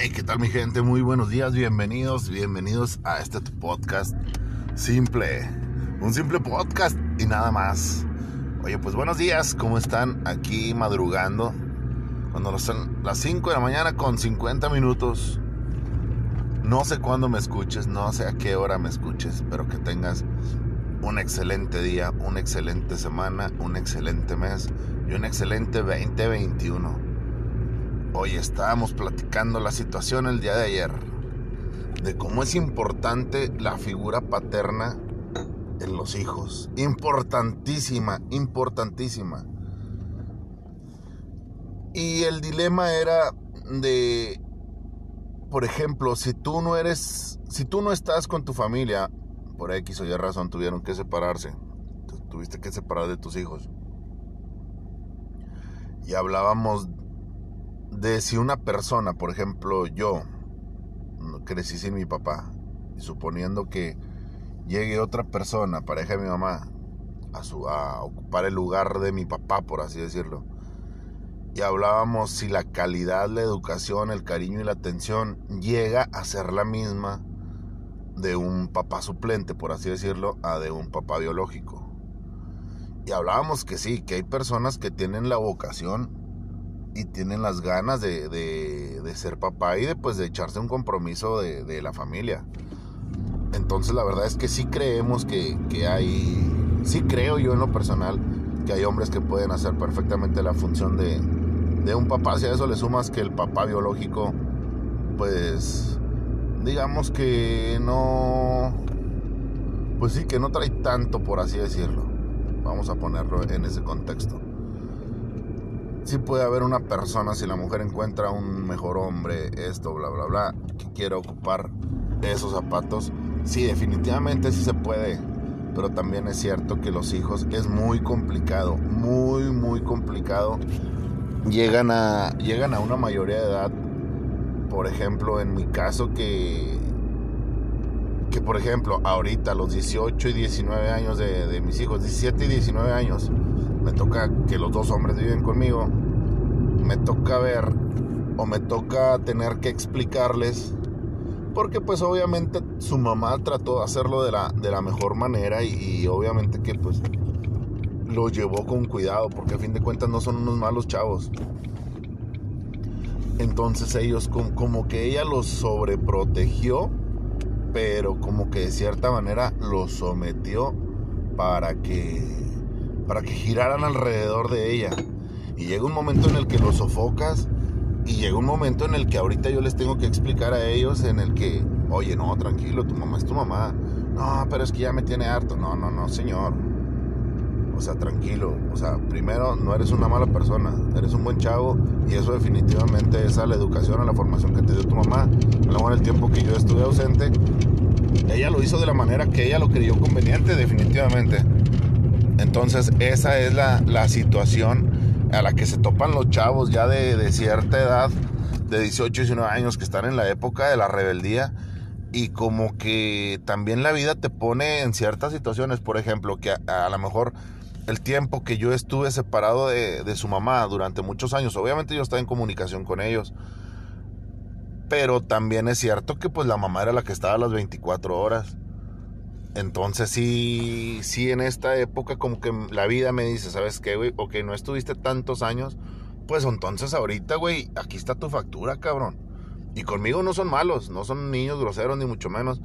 Hey, ¿qué tal mi gente? Muy buenos días, bienvenidos, bienvenidos a este podcast simple. Un simple podcast y nada más. Oye, pues buenos días, ¿cómo están? Aquí madrugando. Cuando son las 5 de la mañana con 50 minutos. No sé cuándo me escuches, no sé a qué hora me escuches, pero que tengas un excelente día, una excelente semana, un excelente mes y un excelente 2021. Hoy estábamos platicando la situación el día de ayer de cómo es importante la figura paterna en los hijos. Importantísima, importantísima. Y el dilema era de, por ejemplo, si tú no eres, si tú no estás con tu familia, por X o Y razón tuvieron que separarse, tuviste que separar de tus hijos. Y hablábamos de si una persona, por ejemplo, yo crecí sin mi papá, y suponiendo que llegue otra persona, pareja de mi mamá, a, su, a ocupar el lugar de mi papá, por así decirlo, y hablábamos si la calidad, la educación, el cariño y la atención llega a ser la misma de un papá suplente, por así decirlo, a de un papá biológico. Y hablábamos que sí, que hay personas que tienen la vocación y tienen las ganas de, de, ser papá y de, pues, de echarse un compromiso de, de, la familia. Entonces la verdad es que sí creemos que, que hay, sí creo yo en lo personal, que hay hombres que pueden hacer perfectamente la función de, de un papá. Si a eso le sumas que el papá biológico, pues digamos que no, pues sí, que no trae tanto, por así decirlo. Vamos a ponerlo en ese contexto sí puede haber una persona, si la mujer encuentra un mejor hombre, esto, bla, bla, bla, que quiere ocupar esos zapatos, sí, definitivamente sí se puede. Pero también es cierto que los hijos es muy complicado, muy, muy complicado. Llegan a, llegan a una mayoría de edad. Por ejemplo, en mi caso que, que por ejemplo, ahorita los 18 y 19 años de, de mis hijos, 17 y 19 años, me toca que los dos hombres viven conmigo, me toca ver o me toca tener que explicarles, porque pues obviamente su mamá trató de hacerlo de la, de la mejor manera y, obviamente que pues lo llevó con cuidado, porque a fin de cuentas no son unos malos chavos. Entonces ellos como, que ella los sobreprotegió, pero como que de cierta manera los sometió para que para que giraran alrededor de ella. Y llega un momento en el que los sofocas y llega un momento en el que ahorita yo les tengo que explicar a ellos en el que, oye, no, tranquilo, tu mamá es tu mamá. No, pero es que ya me tiene harto. No, no, no, señor. O sea, tranquilo. O sea, primero, no eres una mala persona. Eres un buen chavo. Y eso definitivamente es a la educación, a la formación que te dio tu mamá. A lo mejor el tiempo que yo estuve ausente, ella lo hizo de la manera que ella lo creyó conveniente, definitivamente. Entonces esa es la, situación a la que se topan los chavos ya de, cierta edad, de 18, 19 años, que están en la época de la rebeldía y como que también la vida te pone en ciertas situaciones, por ejemplo, que a, lo mejor el tiempo que yo estuve separado de, de, su mamá durante muchos años, obviamente yo estaba en comunicación con ellos, pero también es cierto que pues la mamá era la que estaba a las 24 horas. Entonces sí, sí en esta época como que la vida me dice, ¿sabes qué, güey? Ok, no estuviste tantos años, pues entonces ahorita, güey, aquí está tu factura, cabrón. Y conmigo no son malos, no son niños groseros ni mucho menos,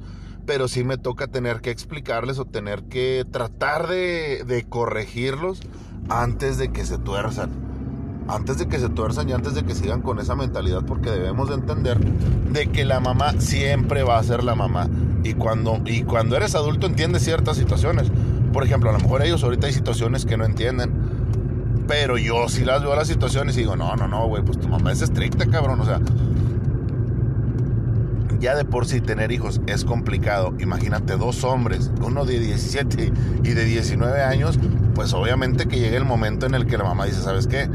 pero sí me toca tener que explicarles o tener que tratar de, de corregirlos antes de que se tuerzan antes de que se tuerzan y antes de que sigan con esa mentalidad, porque debemos de entender de que la mamá siempre va a ser la mamá. Y cuando, y cuando eres adulto entiendes ciertas situaciones. Por ejemplo, a lo mejor ellos ahorita hay situaciones que no entienden. Pero yo sí las veo las situaciones y digo, no, no, no, güey, pues tu mamá es estricta, cabrón. O sea, ya de por sí tener hijos es complicado. Imagínate dos hombres, uno de 17 y de 19 años, pues obviamente que llega el momento en el que la mamá dice, ¿sabes qué?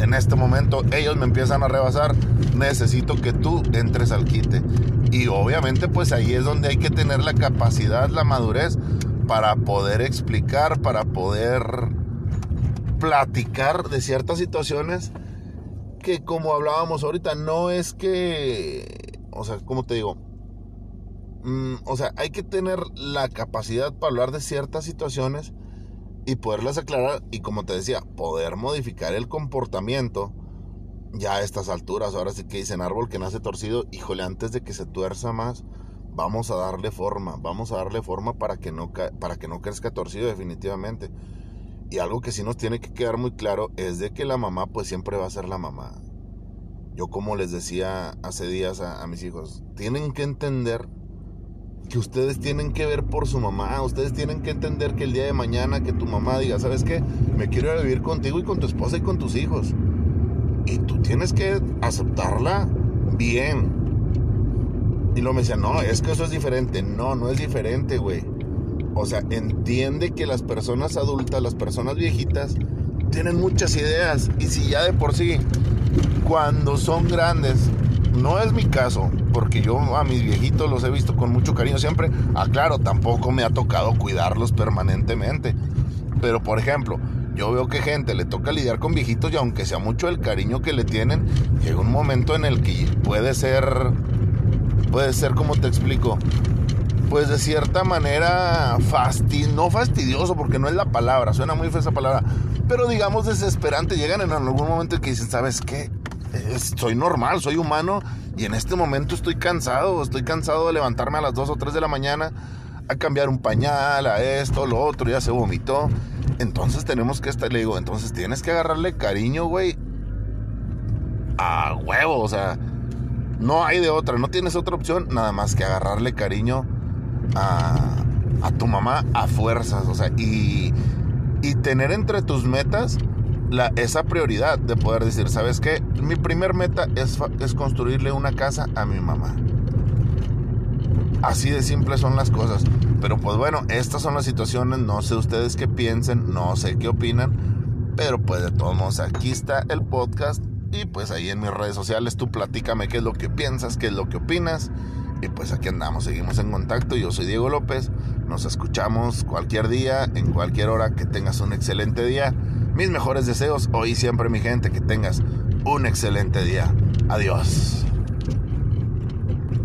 En este momento ellos me empiezan a rebasar, necesito que tú entres al quite. Y obviamente pues ahí es donde hay que tener la capacidad, la madurez para poder explicar, para poder platicar de ciertas situaciones que como hablábamos ahorita, no es que, o sea, ¿cómo te digo? Mm, o sea, hay que tener la capacidad para hablar de ciertas situaciones y poderlas aclarar y como te decía, poder modificar el comportamiento ya a estas alturas. Ahora sí que dicen árbol que nace torcido, híjole, antes de que se tuerza más, vamos a darle forma, vamos a darle forma para que no, para que no crezca torcido definitivamente. Y algo que sí nos tiene que quedar muy claro es de que la mamá pues siempre va a ser la mamá. Yo como les decía hace días a, a mis hijos, tienen que entender que ustedes tienen que ver por su mamá, ustedes tienen que entender que el día de mañana que tu mamá diga, ¿sabes qué? Me quiero vivir contigo y con tu esposa y con tus hijos. Y tú tienes que aceptarla bien. Y luego me decía, no, es que eso es diferente. No, no es diferente, güey. O sea, entiende que las personas adultas, las personas viejitas, tienen muchas ideas. Y si ya de por sí, cuando son grandes, no es mi caso, porque yo a mis viejitos los he visto con mucho cariño siempre. Ah, claro, tampoco me ha tocado cuidarlos permanentemente. Pero, por ejemplo, yo veo que gente le toca lidiar con viejitos y aunque sea mucho el cariño que le tienen, llega un momento en el que puede ser, puede ser como te explico, pues de cierta manera fasti no fastidioso porque no es la palabra, suena muy fea esa palabra, pero digamos desesperante, llegan en algún momento que dicen, ¿sabes qué? Soy normal, soy humano y en este momento estoy cansado, estoy cansado de levantarme a las 2 o 3 de la mañana a cambiar un pañal, a esto, lo otro, ya se vomitó. Entonces tenemos que estar, le digo, entonces tienes que agarrarle cariño, güey, a huevo, o sea, no hay de otra, no tienes otra opción nada más que agarrarle cariño a, a tu mamá a fuerzas, o sea, y, y tener entre tus metas la, esa prioridad de poder decir, ¿sabes qué? Mi primer meta es, es construirle una casa a mi mamá. Así de simples son las cosas. Pero pues bueno, estas son las situaciones. No sé ustedes qué piensen, no sé qué opinan. Pero pues de todos modos, aquí está el podcast. Y pues ahí en mis redes sociales tú platícame qué es lo que piensas, qué es lo que opinas. Y pues aquí andamos, seguimos en contacto. Yo soy Diego López. Nos escuchamos cualquier día, en cualquier hora. Que tengas un excelente día. Mis mejores deseos hoy siempre, mi gente, que tengas un excelente día. Adiós.